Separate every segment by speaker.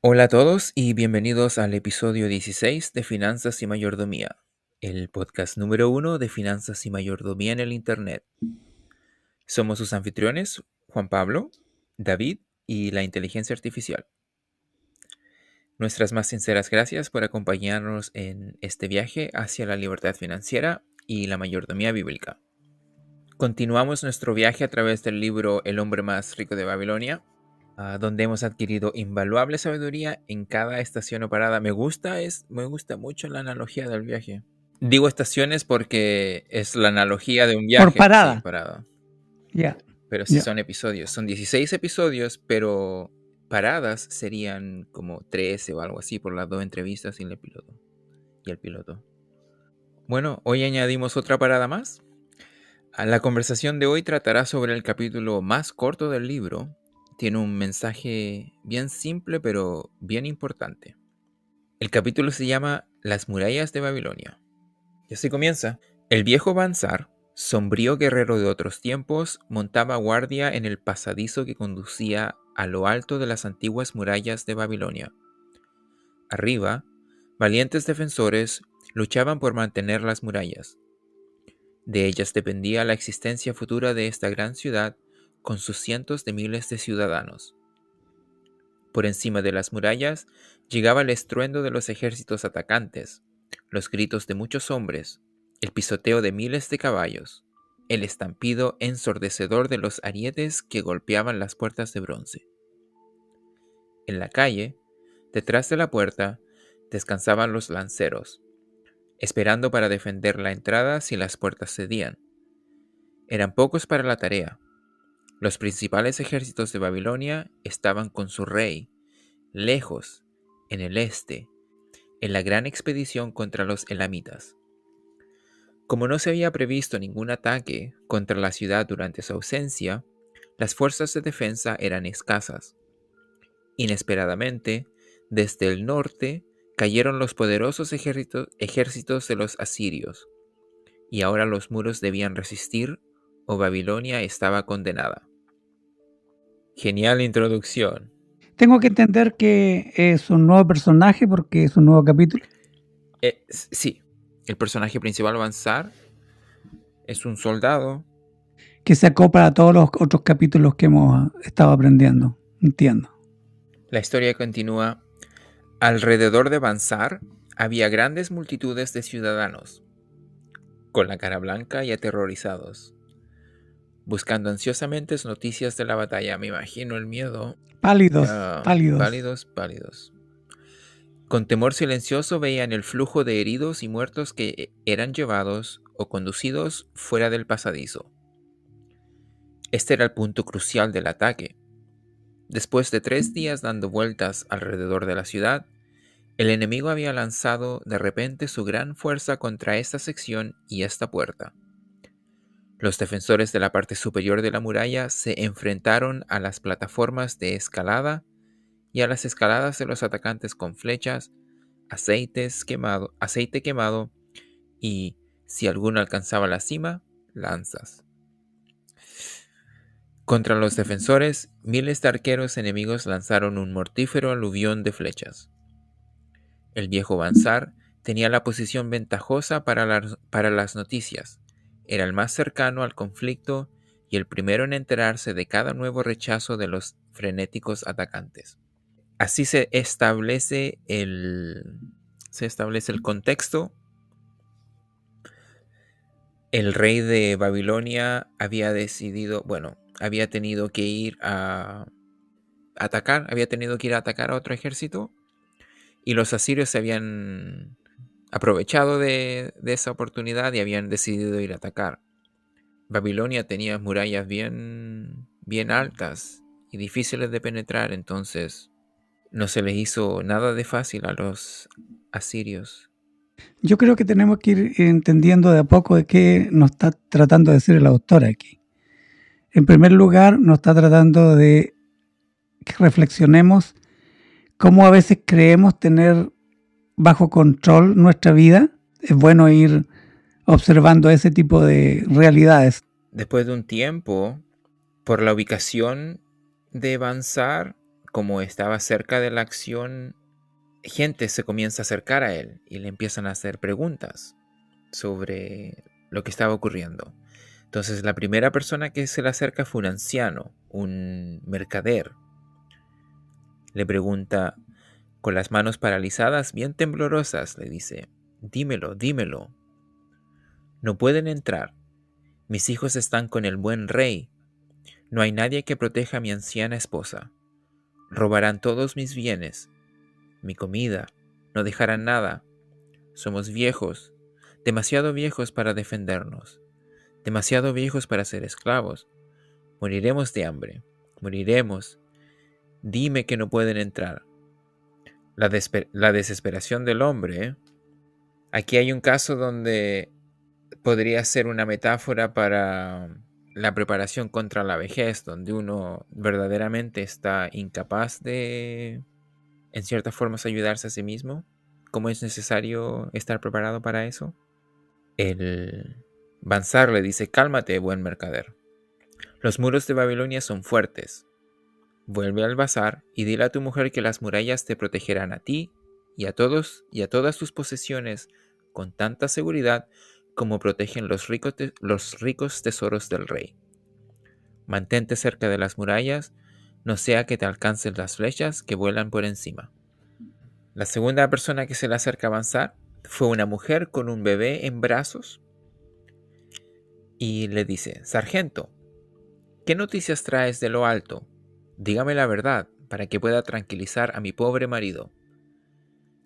Speaker 1: Hola a todos y bienvenidos al episodio 16 de Finanzas y Mayordomía, el podcast número uno de Finanzas y Mayordomía en el Internet. Somos sus anfitriones, Juan Pablo, David y la inteligencia artificial. Nuestras más sinceras gracias por acompañarnos en este viaje hacia la libertad financiera y la mayordomía bíblica. Continuamos nuestro viaje a través del libro El hombre más rico de Babilonia, donde hemos adquirido invaluable sabiduría en cada estación o parada. Me gusta, es, me gusta mucho la analogía del viaje. Digo estaciones porque es la analogía de un viaje.
Speaker 2: Por parada.
Speaker 1: Sí, parada.
Speaker 2: Ya.
Speaker 1: Pero sí son episodios. Son 16 episodios, pero paradas serían como 13 o algo así por las dos entrevistas y el piloto. Y el piloto. Bueno, hoy añadimos otra parada más. La conversación de hoy tratará sobre el capítulo más corto del libro, tiene un mensaje bien simple pero bien importante. El capítulo se llama Las murallas de Babilonia. Y así comienza. El viejo Bansar, sombrío guerrero de otros tiempos, montaba guardia en el pasadizo que conducía a lo alto de las antiguas murallas de Babilonia. Arriba, valientes defensores luchaban por mantener las murallas. De ellas dependía la existencia futura de esta gran ciudad con sus cientos de miles de ciudadanos. Por encima de las murallas llegaba el estruendo de los ejércitos atacantes, los gritos de muchos hombres, el pisoteo de miles de caballos, el estampido ensordecedor de los arietes que golpeaban las puertas de bronce. En la calle, detrás de la puerta, descansaban los lanceros, esperando para defender la entrada si las puertas cedían. Eran pocos para la tarea, los principales ejércitos de Babilonia estaban con su rey, lejos, en el este, en la gran expedición contra los elamitas. Como no se había previsto ningún ataque contra la ciudad durante su ausencia, las fuerzas de defensa eran escasas. Inesperadamente, desde el norte cayeron los poderosos ejércitos, de los asirios, y ahora los muros debían resistir o Babilonia estaba condenada. Genial introducción.
Speaker 2: Tengo que entender que es un nuevo personaje porque es un nuevo capítulo.
Speaker 1: Eh, sí, el personaje principal avanzar es un soldado.
Speaker 2: Que se acopla a todos los otros capítulos que hemos estado aprendiendo. Entiendo.
Speaker 1: La historia continúa. Alrededor de Bansar había grandes multitudes de ciudadanos, con la cara blanca y aterrorizados buscando ansiosamente noticias de la batalla. Me imagino el miedo.
Speaker 2: Pálidos, pálidos.
Speaker 1: Pálidos, pálidos. Con temor silencioso veían el flujo de heridos y muertos que eran llevados o conducidos fuera del pasadizo. Este era el punto crucial del ataque. Después de tres días dando vueltas alrededor de la ciudad, el enemigo había lanzado de repente su gran fuerza contra esta sección y esta puerta. Los defensores de la parte superior de la muralla se enfrentaron a las plataformas de escalada y a las escaladas de los atacantes con flechas, aceites quemado, aceite quemado y, si alguno alcanzaba la cima, lanzas. Contra los defensores, miles de arqueros enemigos lanzaron un mortífero aluvión de flechas. El viejo Bansar tenía la posición ventajosa para, para las noticias, era el más cercano al conflicto y el primero en enterarse de cada nuevo rechazo de los frenéticos atacantes. Así se establece el, se establece el contexto. El rey de Babilonia había decidido, bueno, había tenido que ir a atacar, había tenido que ir a atacar a otro ejército y los asirios se habían aprovechado de, esa oportunidad y habían decidido ir a atacar. Babilonia tenía murallas bien, bien altas y difíciles de penetrar, entonces no se les hizo nada de fácil a los asirios.
Speaker 2: Yo creo que tenemos que ir entendiendo de a poco de qué nos está tratando de decir el autor aquí. En primer lugar, nos está tratando de que reflexionemos cómo a veces creemos tener bajo control nuestra vida, es bueno ir observando ese tipo de realidades.
Speaker 1: Después de un tiempo, por la ubicación de Bansar, como estaba cerca de la acción, gente se comienza a acercar a él y le empiezan a hacer preguntas sobre lo que estaba ocurriendo. Entonces la primera persona que se le acerca fue un anciano, un mercader. Le pregunta, con las manos paralizadas, bien temblorosas, le dice, dímelo, dímelo. No pueden entrar. Mis hijos están con el buen rey. No hay nadie que proteja a mi anciana esposa. Robarán todos mis bienes, mi comida, no dejarán nada. Somos viejos, demasiado viejos para defendernos demasiado viejos para ser esclavos. Moriremos de hambre, moriremos. Dime que no pueden entrar. La, desesperación del hombre. Aquí hay un caso donde podría ser una metáfora para la preparación contra la vejez, donde uno verdaderamente está incapaz de, en ciertas formas, ayudarse a sí mismo. ¿Cómo es necesario estar preparado para eso? El, Bansar le dice, cálmate, buen mercader. Los muros de Babilonia son fuertes. Vuelve al bazar y dile a tu mujer que las murallas te protegerán a ti y a todos y a todas tus posesiones con tanta seguridad como protegen los ricos, los ricos tesoros del rey. Mantente cerca de las murallas, no sea que te alcancen las flechas que vuelan por encima. La segunda persona que se le acerca a avanzar fue una mujer con un bebé en brazos y le dice, Sargento, ¿qué noticias traes de lo alto? Dígame la verdad, para que pueda tranquilizar a mi pobre marido.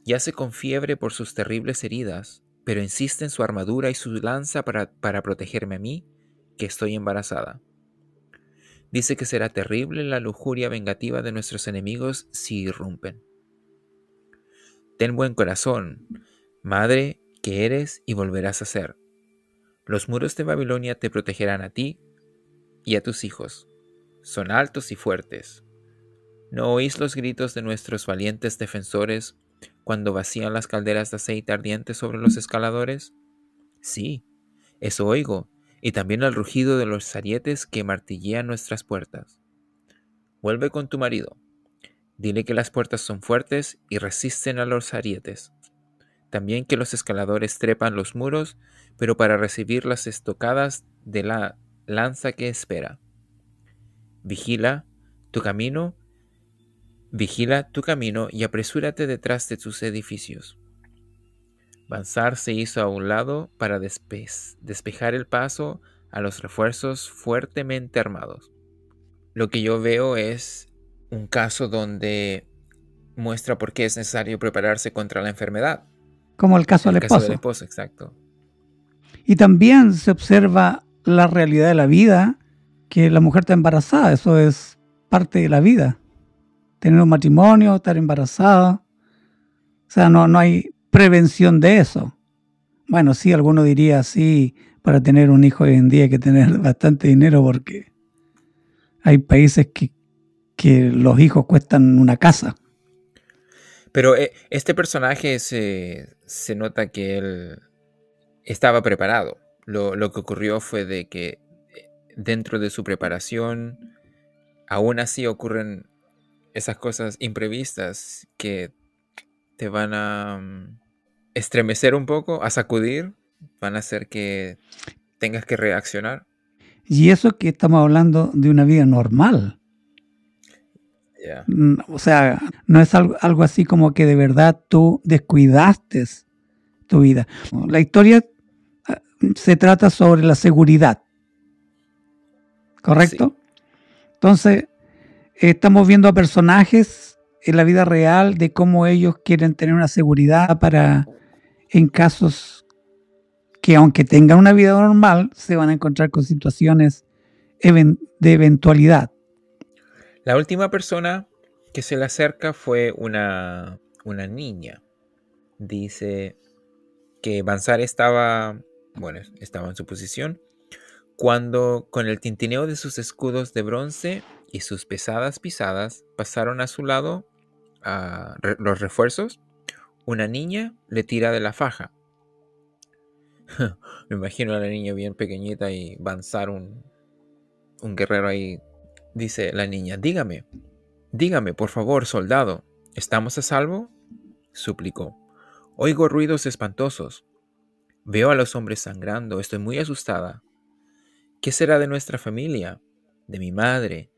Speaker 1: Yace con fiebre por sus terribles heridas, pero insiste en su armadura y su lanza para, para protegerme a mí, que estoy embarazada. Dice que será terrible la lujuria vengativa de nuestros enemigos si irrumpen. Ten buen corazón, madre que eres y volverás a ser. Los muros de Babilonia te protegerán a ti y a tus hijos. Son altos y fuertes. ¿No oís los gritos de nuestros valientes defensores cuando vacían las calderas de aceite ardiente sobre los escaladores? Sí, eso oigo, y también el rugido de los arietes que martillean nuestras puertas. Vuelve con tu marido. Dile que las puertas son fuertes y resisten a los arietes. También que los escaladores trepan los muros pero para recibir las estocadas de la lanza que espera. Vigila tu camino, vigila tu camino y apresúrate detrás de tus edificios. Bansar se hizo a un lado para despejar el paso a los refuerzos fuertemente armados. Lo que yo veo es un caso donde muestra por qué es necesario prepararse contra la enfermedad.
Speaker 2: Como el caso, del,
Speaker 1: caso del esposo. exacto.
Speaker 2: Y también se observa la realidad de la vida, que la mujer está embarazada, eso es parte de la vida. Tener un matrimonio, estar embarazada. O sea, no, no hay prevención de eso. Bueno, sí, alguno diría, sí, para tener un hijo hoy en día hay que tener bastante dinero porque hay países que, que los hijos cuestan una casa.
Speaker 1: Pero eh, este personaje se, se nota que él estaba preparado. Lo, que ocurrió fue de que dentro de su preparación, aún así ocurren esas cosas imprevistas que te van a mm, estremecer un poco, a sacudir, van a hacer que tengas que reaccionar.
Speaker 2: Y eso que estamos hablando de una vida normal. Mm, o sea, no es algo, algo, así como que de verdad tú descuidaste tu vida. La historia se trata sobre la seguridad. ¿Correcto? Entonces, estamos viendo a personajes en la vida real de cómo ellos quieren tener una seguridad para en casos que aunque tengan una vida normal, se van a encontrar con situaciones de eventualidad.
Speaker 1: La última persona que se le acerca fue una, una niña. Dice que Bansar estaba bueno, estaba en su posición, cuando con el tintineo de sus escudos de bronce y sus pesadas pisadas pasaron a su lado los refuerzos, una niña le tira de la faja. Me imagino a la niña bien pequeñita y avanzar un, un guerrero ahí. Dice la niña, dígame, Dígame, por favor, soldado, ¿estamos a salvo? suplicó. Oigo ruidos espantosos. Veo a los hombres sangrando, estoy muy asustada. ¿Qué será de nuestra familia? De mi madre,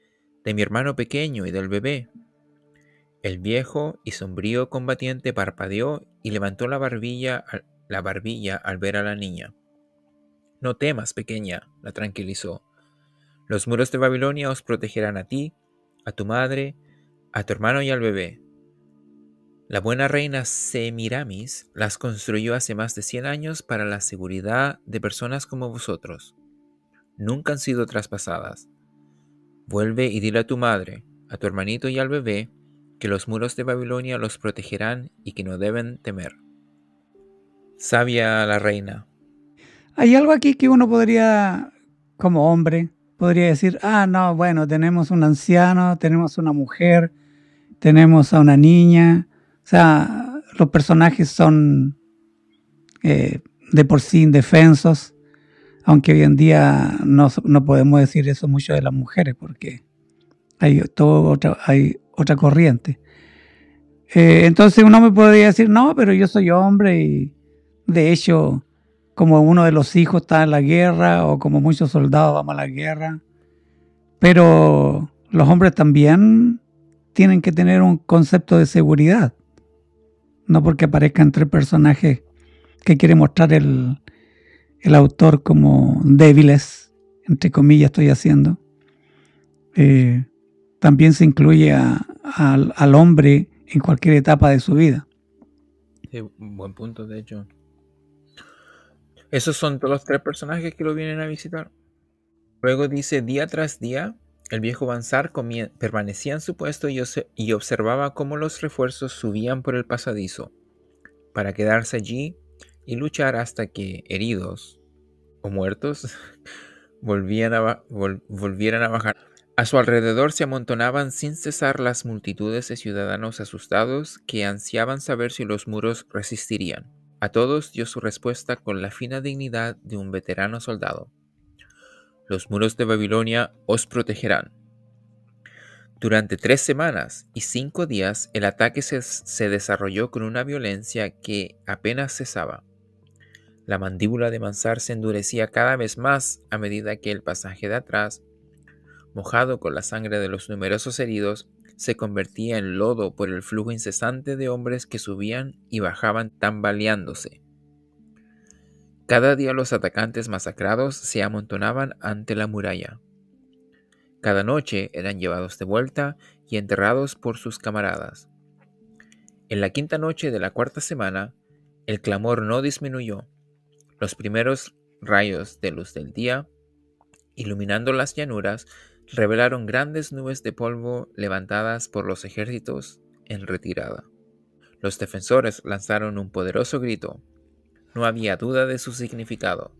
Speaker 1: de mi hermano pequeño y del bebé. El viejo y sombrío combatiente parpadeó y levantó la barbilla, la barbilla al ver a la niña. No temas, pequeña, la tranquilizó. Los muros de Babilonia os protegerán a ti, a tu madre, a tu hermano y al bebé. La buena reina Semiramis las construyó hace más de 100 años para la seguridad de personas como vosotros. Nunca han sido traspasadas. Vuelve y dile a tu madre, a tu hermanito y al bebé que los muros de Babilonia los protegerán y que no deben temer. Sabia la reina.
Speaker 2: Hay algo aquí que uno podría, como hombre, podría decir, ah, no, bueno, tenemos un anciano, tenemos una mujer, tenemos a una niña. O sea, los personajes son eh, de por sí indefensos, aunque hoy en día no, podemos decir eso mucho de las mujeres porque hay, todo otra, hay otra corriente. Eh, entonces uno me podría decir, no, pero yo soy hombre y de hecho, como uno de los hijos está en la guerra o como muchos soldados vamos a la guerra, pero los hombres también tienen que tener un concepto de seguridad. No porque aparezcan tres personajes que quiere mostrar el, autor como débiles, entre comillas estoy haciendo. Eh, también se incluye al hombre en cualquier etapa de su vida.
Speaker 1: Sí, buen punto, de hecho. Esos son todos los tres personajes que lo vienen a visitar. Luego dice, día tras día, el viejo Bansar permanecía en su puesto y, observaba cómo los refuerzos subían por el pasadizo, para quedarse allí y luchar hasta que heridos o muertos volvieran a bajar. A su alrededor se amontonaban sin cesar las multitudes de ciudadanos asustados que ansiaban saber si los muros resistirían. A todos dio su respuesta con la fina dignidad de un veterano soldado. Los muros de Babilonia os protegerán. Durante tres semanas y cinco días el ataque se, desarrolló con una violencia que apenas cesaba. La mandíbula de Mansar se endurecía cada vez más a medida que el pasaje de atrás, mojado con la sangre de los numerosos heridos, se convertía en lodo por el flujo incesante de hombres que subían y bajaban tambaleándose. Cada día los atacantes masacrados se amontonaban ante la muralla. Cada noche eran llevados de vuelta y enterrados por sus camaradas. En la quinta noche de la cuarta semana, el clamor no disminuyó. Los primeros rayos de luz del día, iluminando las llanuras, revelaron grandes nubes de polvo levantadas por los ejércitos en retirada. Los defensores lanzaron un poderoso grito. No había duda de su significado.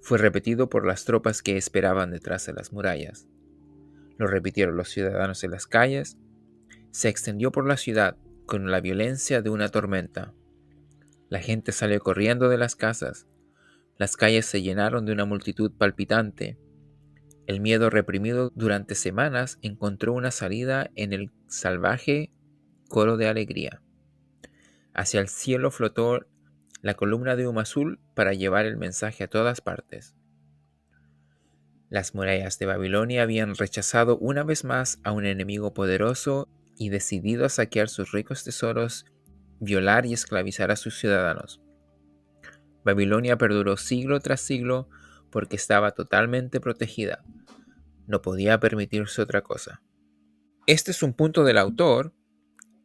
Speaker 1: Fue repetido por las tropas que esperaban detrás de las murallas. Lo repitieron los ciudadanos en las calles. Se extendió por la ciudad con la violencia de una tormenta. La gente salió corriendo de las casas. Las calles se llenaron de una multitud palpitante el miedo reprimido durante semanas encontró una salida en el salvaje coro de alegría. Hacia el cielo flotó la columna de humo azul para llevar el mensaje a todas partes. Las murallas de Babilonia habían rechazado una vez más a un enemigo poderoso y decidido a saquear sus ricos tesoros, violar y esclavizar a sus ciudadanos. Babilonia perduró siglo tras siglo porque estaba totalmente protegida, no podía permitirse otra cosa. Este es un punto del autor.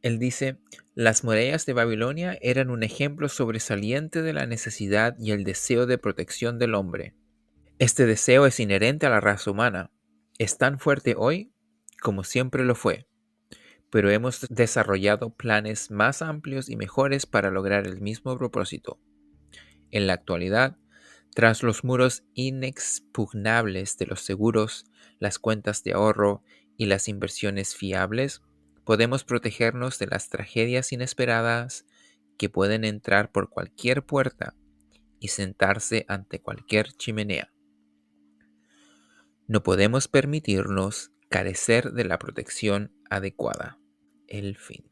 Speaker 1: Él dice, las murallas de Babilonia eran un ejemplo sobresaliente de la necesidad y el deseo de protección del hombre. Este deseo es inherente a la raza humana. Es tan fuerte hoy como siempre lo fue, pero hemos desarrollado planes más amplios y mejores para lograr el mismo propósito. En la actualidad, tras los muros inexpugnables de los seguros, las cuentas de ahorro y las inversiones fiables, podemos protegernos de las tragedias inesperadas que pueden entrar por cualquier puerta y sentarse ante cualquier chimenea. No podemos permitirnos carecer de la protección adecuada. El fin.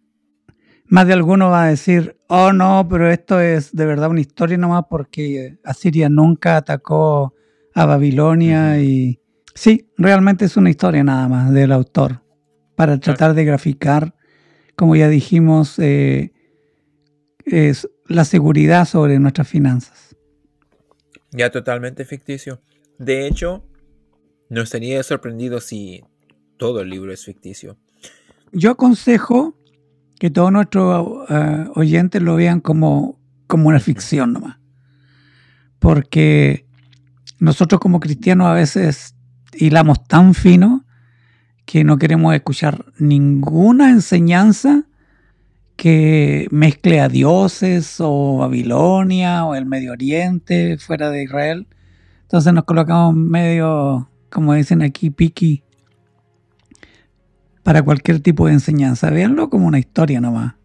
Speaker 2: Más de alguno va a decir, oh no, pero esto es de verdad una historia nomás porque Asiria nunca atacó a Babilonia y sí, realmente es una historia nada más del autor para tratar de graficar, como ya dijimos, eh, es la seguridad sobre nuestras finanzas.
Speaker 1: Ya totalmente ficticio. De hecho, no estaría sorprendido si todo el libro es ficticio.
Speaker 2: Yo aconsejo que todos nuestros eh, oyentes lo vean como, como una ficción nomás. Porque nosotros como cristianos a veces hilamos tan fino que no queremos escuchar ninguna enseñanza que mezcle a dioses o Babilonia o el Medio Oriente fuera de Israel. Entonces nos colocamos medio, como dicen aquí, piqui para cualquier tipo de enseñanza. Veanlo como una historia nomás,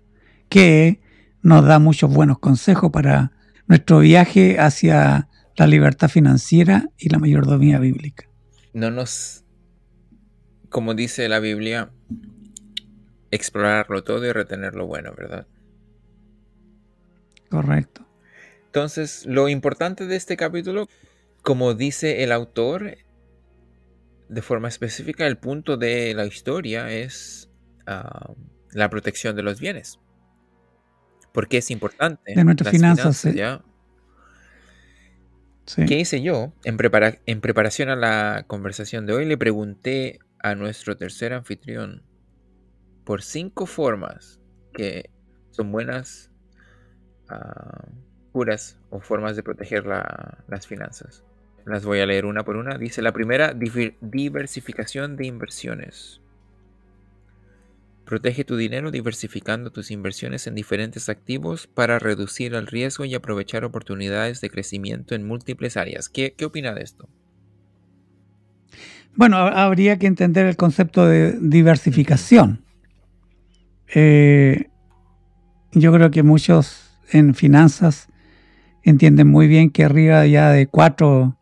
Speaker 2: que nos da muchos buenos consejos para nuestro viaje hacia la libertad financiera y la mayordomía bíblica.
Speaker 1: No nos, como dice la Biblia, explorarlo todo y retener lo bueno, ¿verdad?
Speaker 2: Correcto.
Speaker 1: Entonces, lo importante de este capítulo, como dice el autor, de forma específica, el punto de la historia es ah, la protección de los bienes. Porque es importante.
Speaker 2: De nuestras finanzas,
Speaker 1: ¿Qué hice yo? En, en preparación a la conversación de hoy le pregunté a nuestro tercer anfitrión por cinco formas que son buenas, uh, puras o formas de proteger las finanzas. Las voy a leer una por una. Dice la primera, diversificación de inversiones. Protege tu dinero diversificando tus inversiones en diferentes activos para reducir el riesgo y aprovechar oportunidades de crecimiento en múltiples áreas. ¿Qué, opina de esto?
Speaker 2: Bueno, habría que entender el concepto de diversificación. Eh, yo creo que muchos en finanzas entienden muy bien que arriba ya de cuatro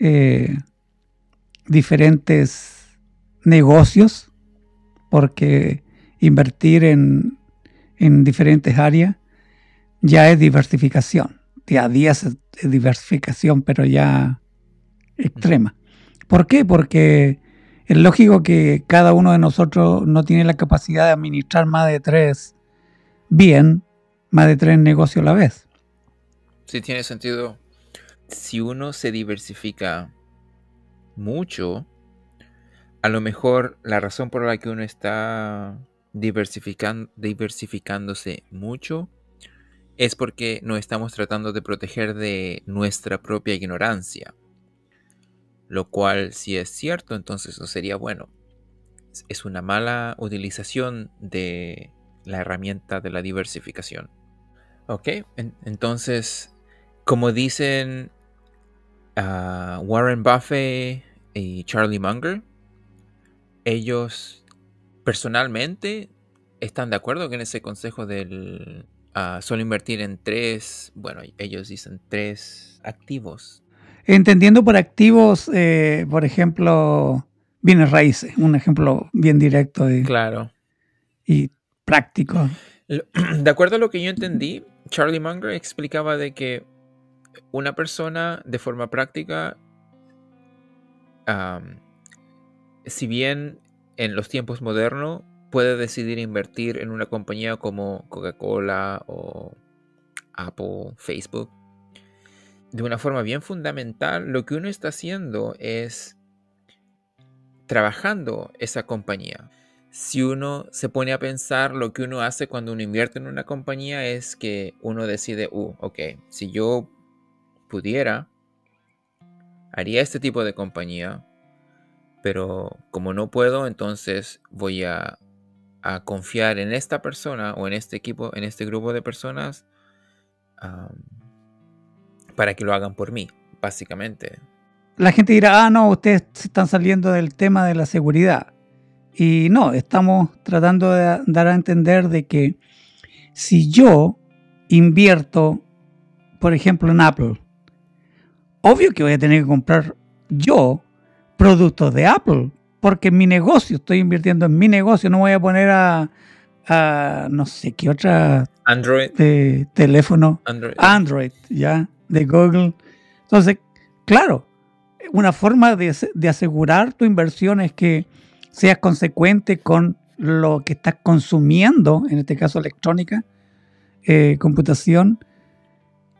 Speaker 2: eh, diferentes negocios, porque invertir en, diferentes áreas ya es diversificación. Día a día es diversificación, pero ya extrema. ¿Por qué? Porque es lógico que cada uno de nosotros no tiene la capacidad de administrar más de tres bien, más de tres negocios a la vez.
Speaker 1: Sí, tiene sentido si uno se diversifica mucho, a lo mejor la razón por la que uno está diversificándose mucho es porque no estamos tratando de proteger de nuestra propia ignorancia. Lo cual, si es cierto, entonces no sería bueno. Es una mala utilización de la herramienta de la diversificación. Ok, entonces, como dicen Warren Buffett y Charlie Munger, ellos personalmente están de acuerdo con ese consejo del uh, solo invertir en tres, bueno, ellos dicen tres activos.
Speaker 2: Entendiendo por activos, eh, por ejemplo, bienes raíces, un ejemplo bien directo y,
Speaker 1: claro.
Speaker 2: y práctico.
Speaker 1: De acuerdo a lo que yo entendí, Charlie Munger explicaba de que una persona de forma práctica, si bien en los tiempos modernos puede decidir invertir en una compañía como Coca-Cola o Apple, Facebook, de una forma bien fundamental, lo que uno está haciendo es trabajando esa compañía. Si uno se pone a pensar, lo que uno hace cuando uno invierte en una compañía es que uno decide, uh, ok, si yo pudiera, haría este tipo de compañía, pero como no puedo, entonces voy a, confiar en esta persona o en este equipo, en este grupo de personas, para que lo hagan por mí, básicamente.
Speaker 2: La gente dirá, ah, no, ustedes están saliendo del tema de la seguridad. Y no, estamos tratando de dar a entender de que si yo invierto, por ejemplo, en Apple, obvio que voy a tener que comprar yo productos de Apple, porque en mi negocio, estoy invirtiendo en mi negocio, no voy a poner a, a no sé qué otra
Speaker 1: Android.
Speaker 2: de teléfono
Speaker 1: Android.
Speaker 2: Android, ya, de Google. Entonces, claro, una forma de asegurar tu inversión es que seas consecuente con lo que estás consumiendo, en este caso electrónica, eh, computación,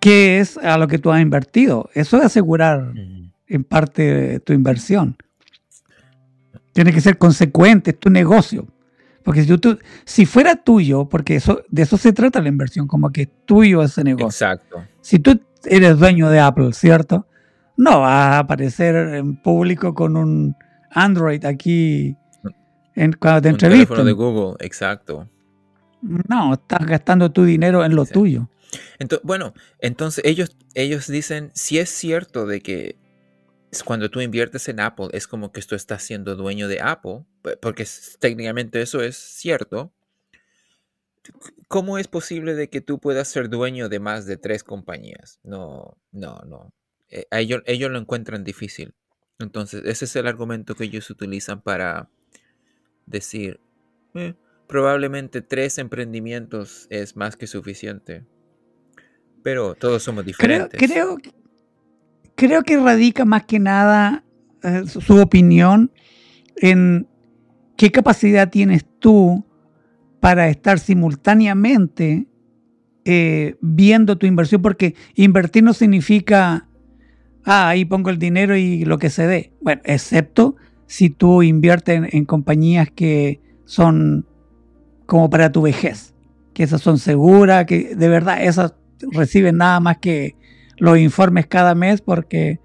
Speaker 2: que es a lo que tú has invertido. Eso es asegurar
Speaker 1: Ujú.
Speaker 2: en parte tu inversión. Tiene que ser consecuente, es tu negocio. Porque si, tú, si fuera tuyo, porque eso, de eso se trata la inversión, como que es tuyo ese negocio.
Speaker 1: Exacto.
Speaker 2: Si tú eres dueño de Apple, ¿cierto? No vas a aparecer en público con un Android aquí en, cuando te
Speaker 1: Un teléfono de Google, exacto.
Speaker 2: No, estás gastando tu dinero en lo
Speaker 1: Sí.
Speaker 2: tuyo.
Speaker 1: Ento- bueno, entonces ellos, ellos dicen, si es cierto de que cuando tú inviertes en Apple es como que tú estás siendo dueño de Apple, porque técnicamente eso es cierto, ¿cómo es posible de que tú puedas ser dueño de más de tres compañías? No, no, no. A ellos, ellos lo encuentran difícil. Entonces, ese es el argumento que ellos utilizan para decir, "Eh, probablemente tres emprendimientos es más que suficiente. Pero todos somos
Speaker 2: Creo,
Speaker 1: diferentes.
Speaker 2: creo, creo que radica más que nada eh, su, su opinión en qué capacidad tienes tú para estar simultáneamente eh, viendo tu inversión, porque invertir no significa, ah, ahí pongo el dinero y lo que se dé. Bueno, excepto si tú inviertes en, en compañías que son como para tu vejez, que esas son seguras, que de verdad esas reciben nada más que los informes cada mes porque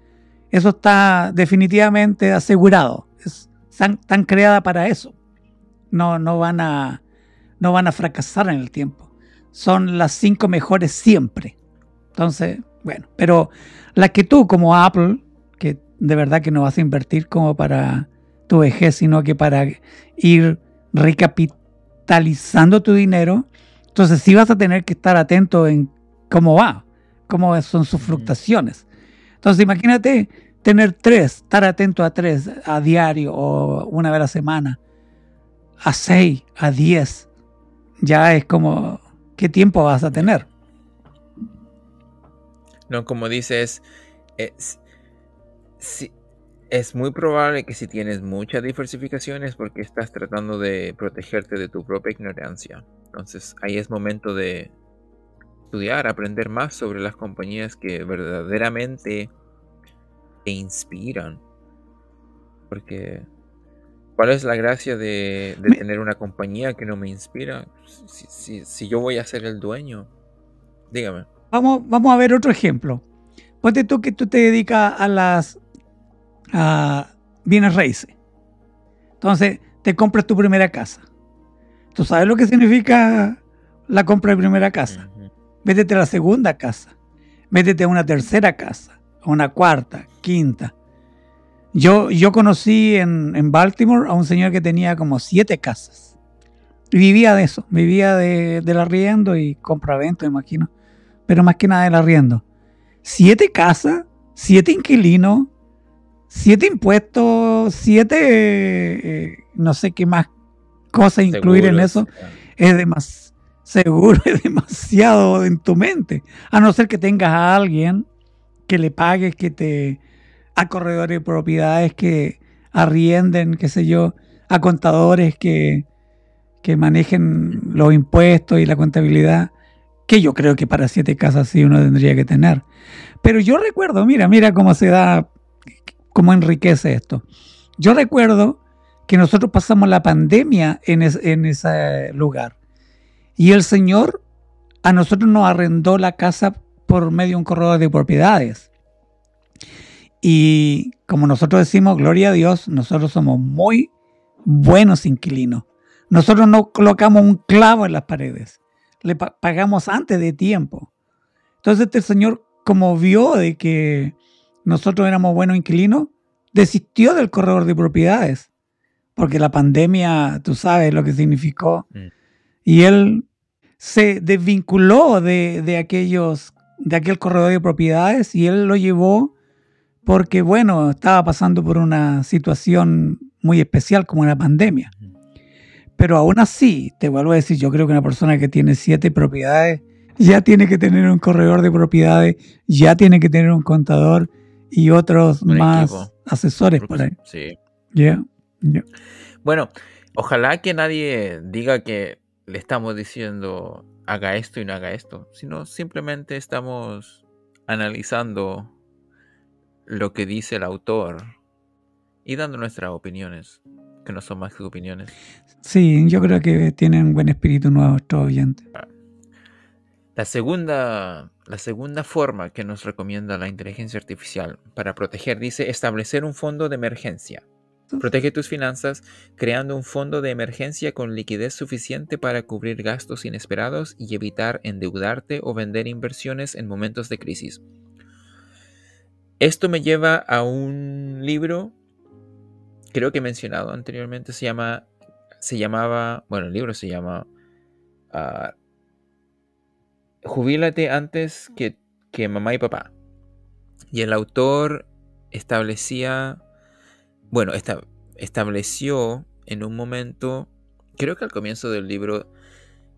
Speaker 2: eso está definitivamente asegurado. Es- están, están creadas para eso. No, no, van a, no van a fracasar en el tiempo. Son las cinco mejores siempre. Entonces, bueno, pero las que tú como Apple, que de verdad que no vas a invertir como para tu vejez, sino que para ir recapitalizando tu dinero, entonces sí vas a tener que estar atento en cómo va, cómo son sus fluctuaciones. Entonces imagínate tener tres, estar atento a tres a diario o una vez a la semana, a seis, a diez, ya es como, ¿qué tiempo vas a tener?
Speaker 1: No, como dices, es, si- es muy probable que si tienes mucha diversificación es porque estás tratando de protegerte de tu propia ignorancia. Entonces ahí es momento de estudiar, aprender más sobre las compañías que verdaderamente te inspiran. Porque, ¿cuál es la gracia de, tener una compañía que no me inspira? Si, si- si yo voy a ser el dueño, dígame.
Speaker 2: Vamos, vamos a ver otro ejemplo. Ponte tú que tú te dedicas a las a bienes raíces. Entonces, te compras tu primera casa. ¿Tú sabes lo que significa la compra de primera casa? Métete a la segunda casa. Métete a una tercera casa. A una cuarta, quinta. Yo, yo conocí en, en Baltimore a un señor que tenía como siete casas. Y vivía de eso. Vivía de, del arriendo y compra-venta, imagino. Pero más que nada del arriendo. Siete casas, siete inquilinos, siete impuestos, siete... eh, no sé qué más cosas incluir en eso es demasiado seguro, es demasiado en tu mente. A no ser que tengas a alguien que le pagues, que te a corredores de propiedades que arrienden, qué sé yo, a contadores que, que manejen los impuestos y la contabilidad, que yo creo que para siete casas sí uno tendría que tener. Pero yo recuerdo, mira, mira cómo se da, cómo enriquece esto. Yo recuerdo que nosotros pasamos la pandemia en, en ese lugar. Y el Señor a nosotros nos arrendó la casa por medio de un corredor de propiedades. Y como nosotros decimos, gloria a Dios, nosotros somos muy buenos inquilinos. Nosotros no colocamos un clavo en las paredes. Le pa- pagamos antes de tiempo. Entonces este señor, como vio de que nosotros éramos buenos inquilinos, desistió del corredor de propiedades. Porque la pandemia, tú sabes lo que significó.
Speaker 1: Mm.
Speaker 2: Y él se desvinculó de, de aquellos, de aquel corredor de propiedades y él lo llevó porque, bueno, estaba pasando por una situación muy especial como una pandemia. Pero aún así, te vuelvo a decir, yo creo que una persona que tiene siete propiedades ya tiene que tener un corredor de propiedades, ya tiene que tener un contador y otros más asesores por ahí.
Speaker 1: Sí. Bueno, ojalá que nadie diga que le estamos diciendo haga esto y no haga esto, sino simplemente estamos analizando lo que dice el autor y dando nuestras opiniones, que no son más que opiniones.
Speaker 2: Sí, yo creo que tienen buen espíritu nuestros oyentes.
Speaker 1: La segunda, la segunda forma que nos recomienda la inteligencia artificial para proteger dice establecer un fondo de emergencia. Protege tus finanzas creando un fondo de emergencia con liquidez suficiente para cubrir gastos inesperados y evitar endeudarte o vender inversiones en momentos de crisis. Esto me lleva a un libro, creo que he mencionado anteriormente, se llama, se llamaba, bueno, el libro se llama uh, Jubílate antes que, que mamá y papá. Y el autor establecía bueno, estableció en un momento, creo que al comienzo del libro,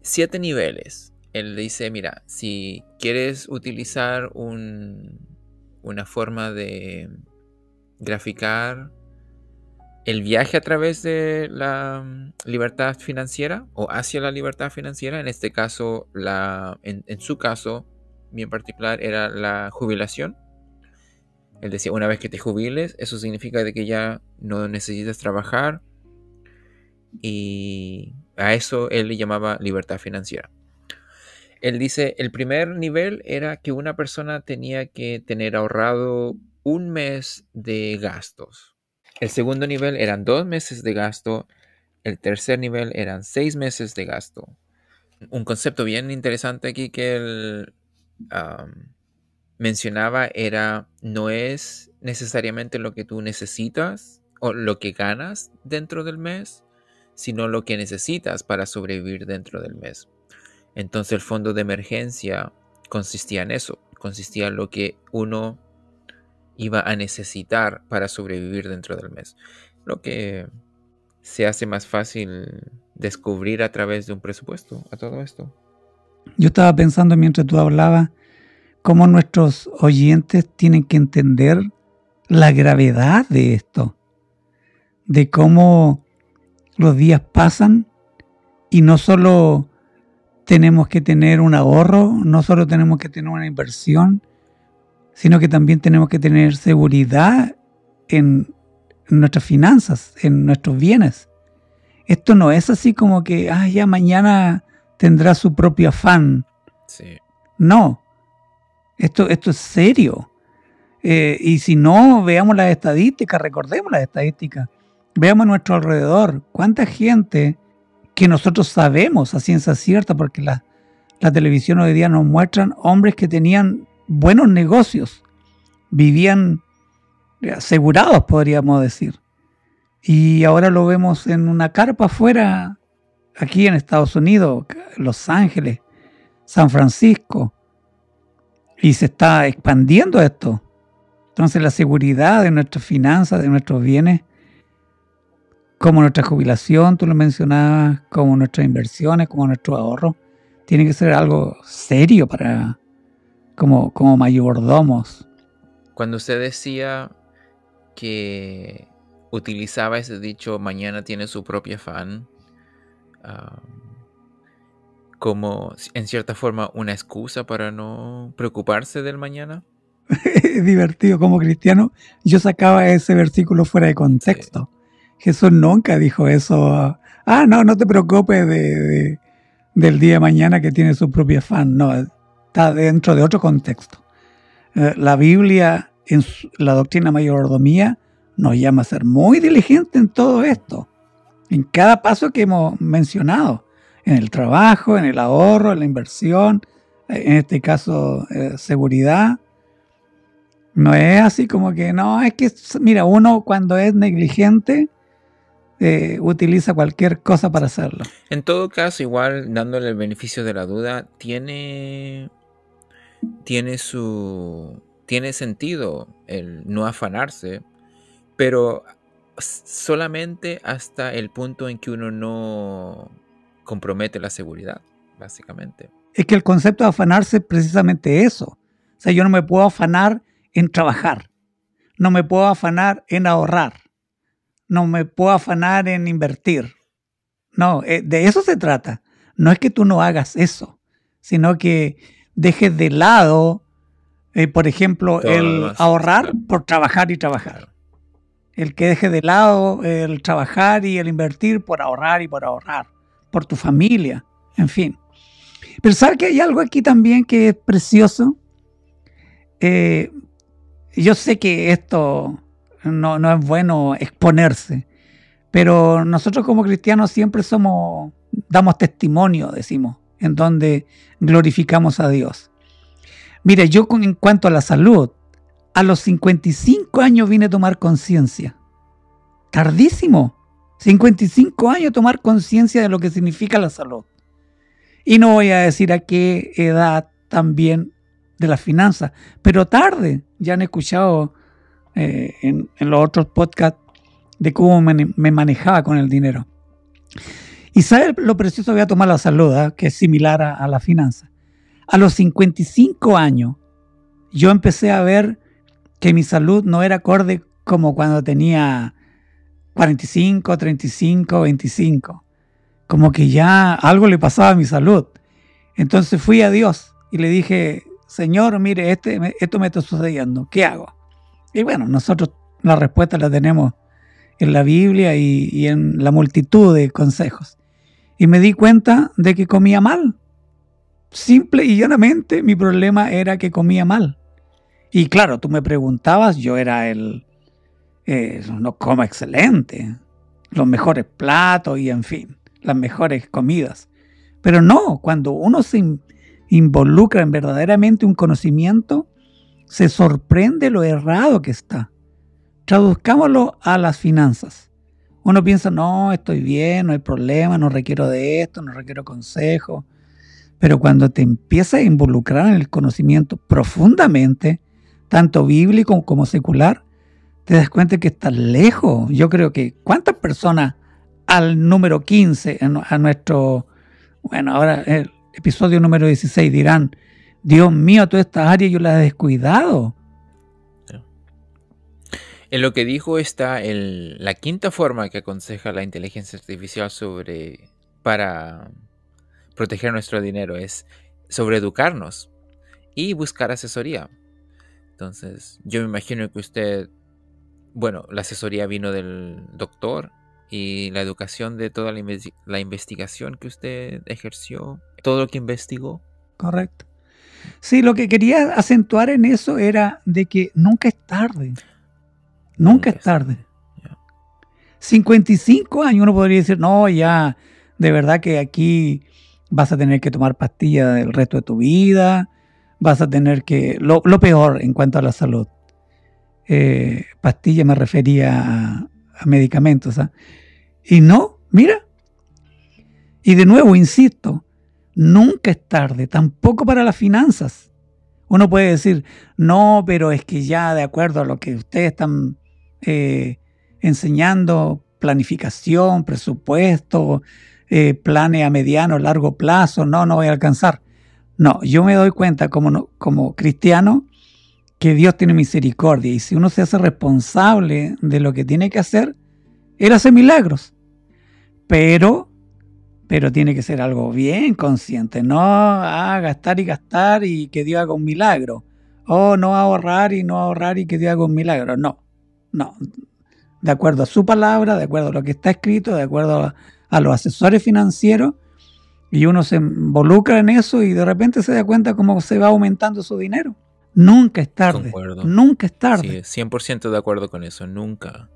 Speaker 1: siete niveles. Él dice, mira, si quieres utilizar una forma de graficar el viaje a través de la mm, libertad financiera o hacia la libertad financiera, en este caso, la, en, en su caso, bien particular, era la jubilación él decía, una vez que te jubiles, eso significa de que ya no necesitas trabajar. Y a eso él le llamaba libertad financiera. Él dice, el primer nivel era que una persona tenía que tener ahorrado un mes de gastos. El segundo nivel eran dos meses de gasto. El tercer nivel eran seis meses de gasto. Un concepto bien interesante aquí que él mencionaba era, no es necesariamente lo que tú necesitas o lo que ganas dentro del mes, sino lo que necesitas para sobrevivir dentro del mes. Entonces el fondo de emergencia consistía en eso, consistía en lo que uno iba a necesitar para sobrevivir dentro del mes. Lo que se hace más fácil descubrir a través de un presupuesto a todo esto.
Speaker 2: Yo estaba pensando mientras tú hablabas cómo nuestros oyentes tienen que entender la gravedad de esto, de cómo los días pasan y no solo tenemos que tener un ahorro, no solo tenemos que tener una inversión, sino que también tenemos que tener seguridad en nuestras finanzas, en nuestros bienes. Esto no es así como que, ah, ya mañana tendrá su propio afán.
Speaker 1: Sí.
Speaker 2: No, esto, esto es serio. Eh, y si no, veamos las estadísticas, recordemos las estadísticas. Veamos a nuestro alrededor cuánta gente que nosotros sabemos a ciencia cierta, porque la, la televisión hoy día nos muestran hombres que tenían buenos negocios, vivían asegurados, podríamos decir. Y ahora lo vemos en una carpa afuera, aquí en Estados Unidos, Los Ángeles, San Francisco, y se está expandiendo esto. Entonces la seguridad de nuestras finanzas, de nuestros bienes, como nuestra jubilación, tú lo mencionabas, como nuestras inversiones, como nuestro ahorro, tiene que ser algo serio para como, como mayordomos.
Speaker 1: Cuando usted decía que utilizaba ese dicho, mañana tiene su propia fan, como en cierta forma una excusa para no preocuparse del mañana.
Speaker 2: es divertido como cristiano. Yo sacaba ese versículo fuera de contexto. Jesús nunca dijo eso. Ah, no, no te preocupes de, del día de mañana que tiene su propia fan. No, está dentro de otro contexto. Eh, la Biblia, en la doctrina mayordomía, nos llama a ser muy diligente en todo esto. En cada paso que hemos mencionado en el trabajo, en el ahorro, en la inversión, en este caso eh, seguridad. No es así como que, no, es que, mira, uno cuando es negligente eh, utiliza cualquier cosa para hacerlo.
Speaker 1: En todo caso, igual dándole el beneficio de la duda, tiene, tiene su, tiene sentido el no afanarse, pero solamente hasta el punto en que uno no compromete la seguridad, básicamente.
Speaker 2: Es que el concepto de afanarse es precisamente eso. O sea, yo no me puedo afanar en trabajar, no me puedo afanar en ahorrar, no me puedo afanar en invertir. No, eh, de eso se trata. No es que tú no hagas eso, sino que dejes de lado, eh, por ejemplo, el ahorrar por trabajar y trabajar. El que deje de lado el trabajar y el invertir por ahorrar y por ahorrar, por tu familia, en fin. Pero ¿sabes que hay algo aquí también que es precioso? Eh, yo sé que esto no, no, es bueno exponerse, pero nosotros como cristianos siempre somos, damos testimonio, decimos, en donde glorificamos a Dios. Mire, yo en cuanto a la salud, a los 55 años vine a tomar conciencia. Tardísimo. 55 años tomar conciencia de lo que significa la salud. Y no voy a decir a qué edad también de las finanzas, pero tarde. Ya han escuchado eh, en, los otros podcasts de cómo me, manejaba con el dinero. Y sabe lo precioso voy a tomar la salud, ¿ah? que es similar a, a la finanza. A los 55 años, yo empecé a ver que mi salud no era acorde como cuando tenía 45, 35, 25. Como que ya algo le pasaba a mi salud. Entonces fui a Dios y le dije, Señor, mire, este, esto me está sucediendo, ¿qué hago? Y bueno, nosotros la respuesta la tenemos en la Biblia y, en la multitud de consejos. Y me di cuenta de que comía mal. Simple y llanamente mi problema era que comía mal. Y claro, tú me preguntabas, yo era el... Eh, no como excelente, los mejores platos y en fin, las mejores comidas. Pero no, cuando uno se, involucra en verdaderamente un conocimiento, se sorprende lo errado que está. Traduzcámoslo a las finanzas. Uno piensa, no, estoy bien, no hay problema, no requiero de esto, no requiero consejo. Pero cuando te empiezas a involucrar en el conocimiento profundamente, tanto bíblico como secular, te das cuenta que estás lejos. Yo creo que cuántas personas al número 15, a nuestro, bueno, ahora el, episodio número 16, dirán, Dios mío, todas estas áreas yo las he descuidado.
Speaker 1: En lo que dijo está la quinta forma que aconseja la inteligencia artificial sobre para proteger nuestro dinero es sobre educarnos y buscar asesoría. Entonces, yo me imagino que usted, bueno, la asesoría vino del doctor y la educación de toda la, investigación que usted ejerció, todo lo que investigó.
Speaker 2: Correcto. Sí, lo que quería acentuar en eso era de que nunca es tarde. Nunca, es tarde. 55 años uno podría decir, no, ya, de verdad que aquí vas a tener que tomar pastillas el resto de tu vida, vas a tener que, lo, peor en cuanto a la salud. Eh, pastilla me refería a, medicamentos. ¿ah? Y no, mira. Y de nuevo, insisto, nunca es tarde, tampoco para las finanzas. Uno puede decir, no, pero es que ya de acuerdo a lo que ustedes están eh, enseñando, planificación, presupuesto, eh, planes a mediano, largo plazo, no, no voy a alcanzar. No, yo me doy cuenta como, como cristiano que Dios tiene misericordia y si uno se hace responsable de lo que tiene que hacer, Él hace milagros. Pero, pero tiene que ser algo bien consciente, no a gastar y gastar y que Dios haga un milagro. O no ahorrar y no ahorrar y que Dios haga un milagro. No, no. De acuerdo a su palabra, de acuerdo a lo que está escrito, de acuerdo a, a los asesores financieros, y uno se involucra en eso y de repente se da cuenta cómo se va aumentando su dinero. Nunca es tarde. Nunca es tarde.
Speaker 1: Sí, 100% de acuerdo con eso. Nunca.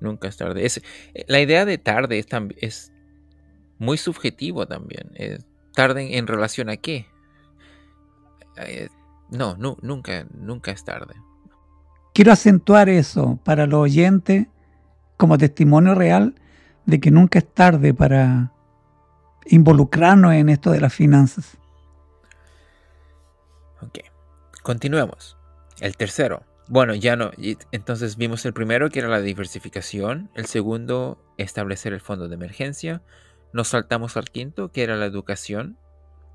Speaker 1: Nunca es tarde. Es, eh, la idea de tarde es, es muy subjetivo también. ¿Tarde en, relación a qué? Eh, no, nunca, nunca es tarde.
Speaker 2: Quiero acentuar eso para los oyentes como testimonio real de que nunca es tarde para involucrarnos en esto de las finanzas.
Speaker 1: Ok. Continuemos. El tercero. Bueno, ya no. Entonces vimos el primero que era la diversificación, el segundo establecer el fondo de emergencia, nos saltamos al quinto que era la educación,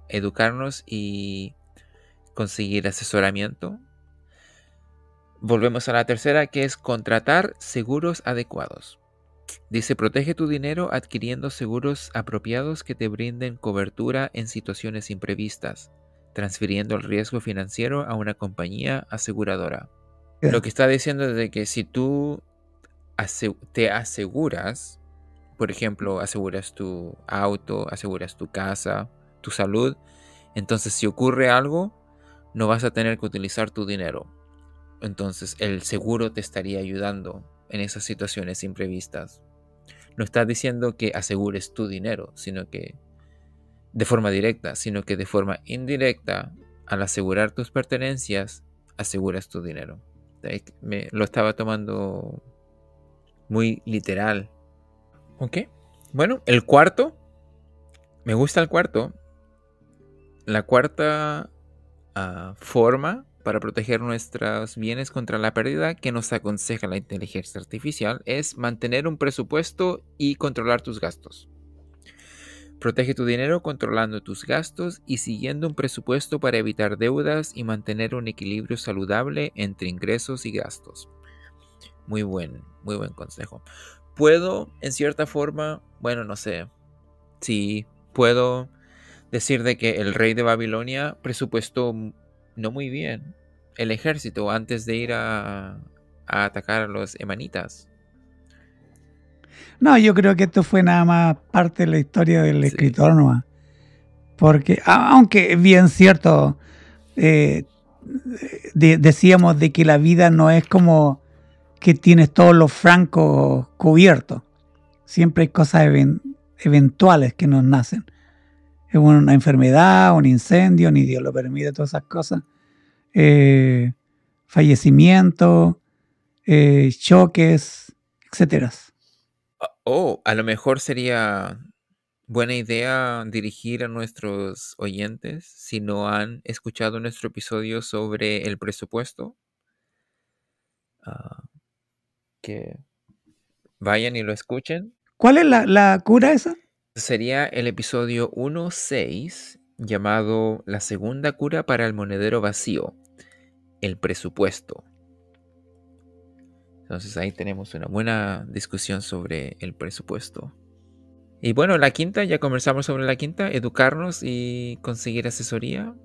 Speaker 1: educarnos y conseguir asesoramiento. Volvemos a la tercera que es contratar seguros adecuados. Dice, protege tu dinero adquiriendo seguros apropiados que te brinden cobertura en situaciones imprevistas, transfiriendo el riesgo financiero a una compañía aseguradora. Lo que está diciendo es de que si tú te aseguras, por ejemplo, aseguras tu auto, aseguras tu casa, tu salud, entonces si ocurre algo, no vas a tener que utilizar tu dinero. Entonces el seguro te estaría ayudando en esas situaciones imprevistas. No está diciendo que asegures tu dinero, sino que de forma directa, sino que de forma indirecta, al asegurar tus pertenencias, aseguras tu dinero. Me lo estaba tomando muy literal. Ok. Bueno, el cuarto. Me gusta el cuarto. La cuarta ah, forma para proteger nuestros bienes contra la pérdida que nos aconseja la inteligencia artificial es mantener un presupuesto y controlar tus gastos. Protege tu dinero controlando tus gastos y siguiendo un presupuesto para evitar deudas y mantener un equilibrio saludable entre ingresos y gastos. Muy buen, muy buen consejo. Puedo, en cierta forma, bueno, no sé, si puedo decir de que el rey de Babilonia presupuestó no muy bien el ejército antes de ir a, atacar a los emanitas.
Speaker 2: No, yo creo que esto fue nada más parte de la historia del escritor nomás. Porque, aunque es bien cierto, eh, decíamos de que la vida no es como que tienes todos los francos cubiertos. Siempre hay cosas eventuales que nos nacen una enfermedad, un incendio, ni Dios lo permite, todas esas cosas. Eh, fallecimiento, eh, choques, etcétera.
Speaker 1: Ah, oh, a lo mejor sería buena idea dirigir a nuestros oyentes si no han escuchado nuestro episodio sobre el presupuesto. Ah, que vayan y lo escuchen.
Speaker 2: ¿Cuál es la, la cura esa?
Speaker 1: Sería el episodio 1.6 llamado La segunda cura para el monedero vacío, el presupuesto. Entonces ahí tenemos una buena discusión sobre el presupuesto. Y bueno, la quinta, ya conversamos sobre la quinta, educarnos y conseguir asesoría.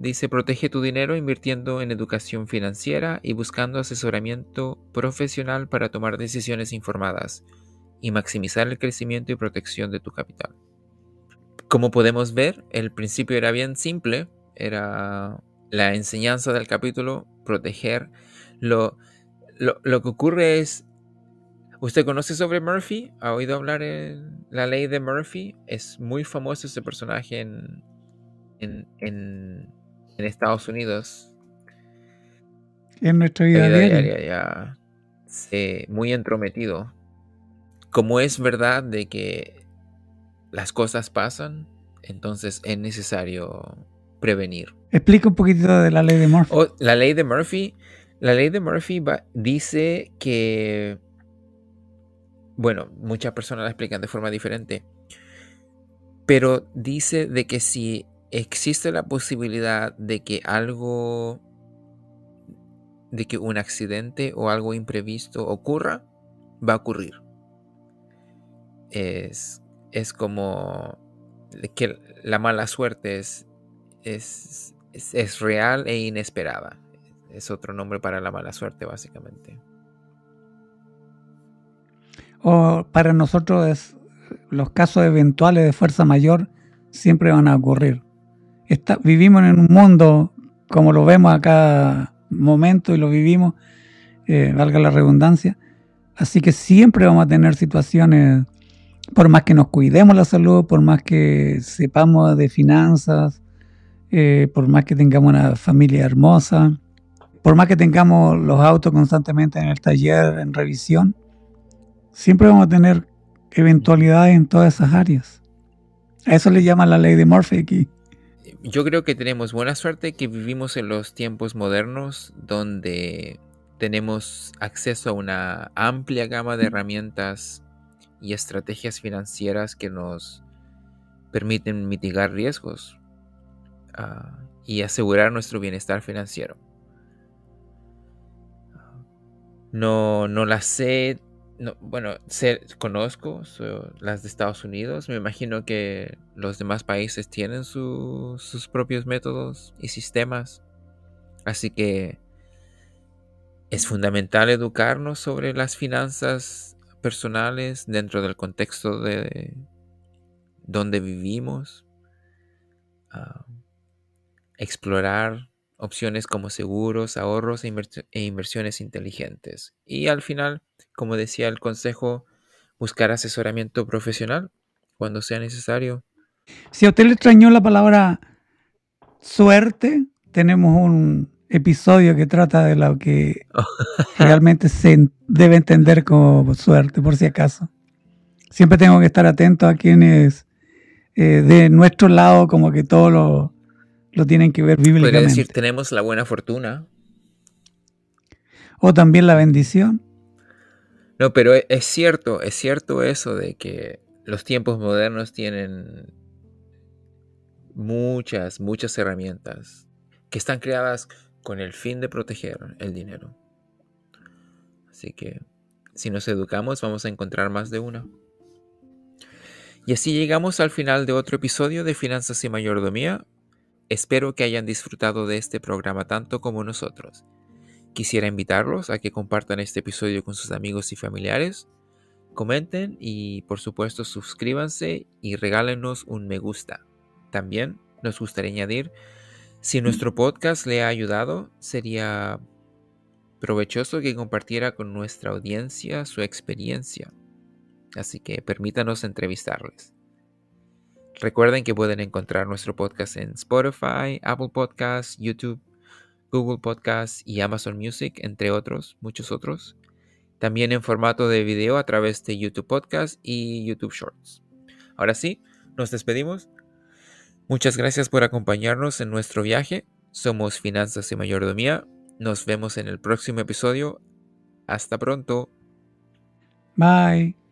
Speaker 1: Dice, protege tu dinero invirtiendo en educación financiera y buscando asesoramiento profesional para tomar decisiones informadas y maximizar el crecimiento y protección de tu capital. Como podemos ver, el principio era bien simple, era la enseñanza del capítulo, proteger. Lo, lo, que ocurre es, ¿usted conoce sobre Murphy? ¿Ha oído hablar de la ley de Murphy? Es muy famoso ese personaje en, en, en, Estados Unidos.
Speaker 2: En nuestra vida diaria.
Speaker 1: Ya, muy entrometido como es verdad de que las cosas pasan, entonces es necesario prevenir.
Speaker 2: Explica un poquitito de la ley de Murphy.
Speaker 1: Oh, la ley de Murphy, la ley de Murphy dice que, bueno, muchas personas la explican de forma diferente, pero dice de que si existe la posibilidad de que algo, de que un accidente o algo imprevisto ocurra, va a ocurrir es, es como que la mala suerte es, es, es, real e inesperada. Es otro nombre para la mala suerte, básicamente.
Speaker 2: O para nosotros es, los casos eventuales de fuerza mayor siempre van a ocurrir. vivimos en un mundo, como lo vemos a cada momento y lo vivimos, eh, valga la redundancia, así que siempre vamos a tener situaciones por más que nos cuidemos la salud, por más que sepamos de finanzas, eh, por más que tengamos una familia hermosa, por más que tengamos los autos constantemente en el taller, en revisión, siempre vamos a tener eventualidades en todas esas áreas. A eso le llama la ley de Murphy aquí.
Speaker 1: Yo creo que tenemos buena suerte que vivimos en los tiempos modernos donde tenemos acceso a una amplia gama de herramientas y estrategias financieras que nos permiten mitigar riesgos ah, y asegurar nuestro bienestar financiero. No, no las sé, bueno, sé, conozco las de Estados Unidos, me imagino que los demás países tienen sus propios métodos y sistemas, así que es fundamental educarnos sobre las finanzas personales dentro del contexto de donde vivimos, ah, explorar opciones como seguros, ahorros e, e, inversiones inteligentes. Y al final, como decía el consejo, buscar asesoramiento profesional cuando sea necesario.
Speaker 2: Si a usted le extrañó la palabra suerte, tenemos un episodio que trata de lo que realmente se debe entender como suerte, por si acaso. Siempre tengo que estar atento a quienes eh, de nuestro lado como que todo lo, lo tienen que ver bíblicamente. Podría decir,
Speaker 1: tenemos la buena fortuna.
Speaker 2: O también la bendición.
Speaker 1: No, pero e, es cierto, es cierto eso de que los tiempos modernos tienen muchas, muchas herramientas que están creadas con el fin de proteger el dinero. Así que si nos educamos vamos a encontrar más de una. Y así llegamos al final de otro episodio de Finanzas y Mayordomía. Espero que hayan disfrutado de este programa tanto como nosotros. Quisiera invitarlos a que compartan este episodio con sus amigos y familiares, comenten y por supuesto suscríbanse y regálenos un me gusta. También nos gustaría añadir, si nuestro podcast le ha ayudado, sería provechoso que compartiera con nuestra audiencia su experiencia. Así que permítanos entrevistarles. Recuerden que pueden encontrar nuestro podcast en Spotify, Apple Podcasts, YouTube, Google Podcasts y Amazon Music, entre otros, muchos otros. También en formato de video a través de YouTube Podcast y YouTube Shorts. Ahora sí, nos despedimos. Muchas gracias por acompañarnos en nuestro viaje. Somos Finanzas y Mayordomía. Nos vemos en el próximo episodio. Hasta pronto.
Speaker 2: Bye.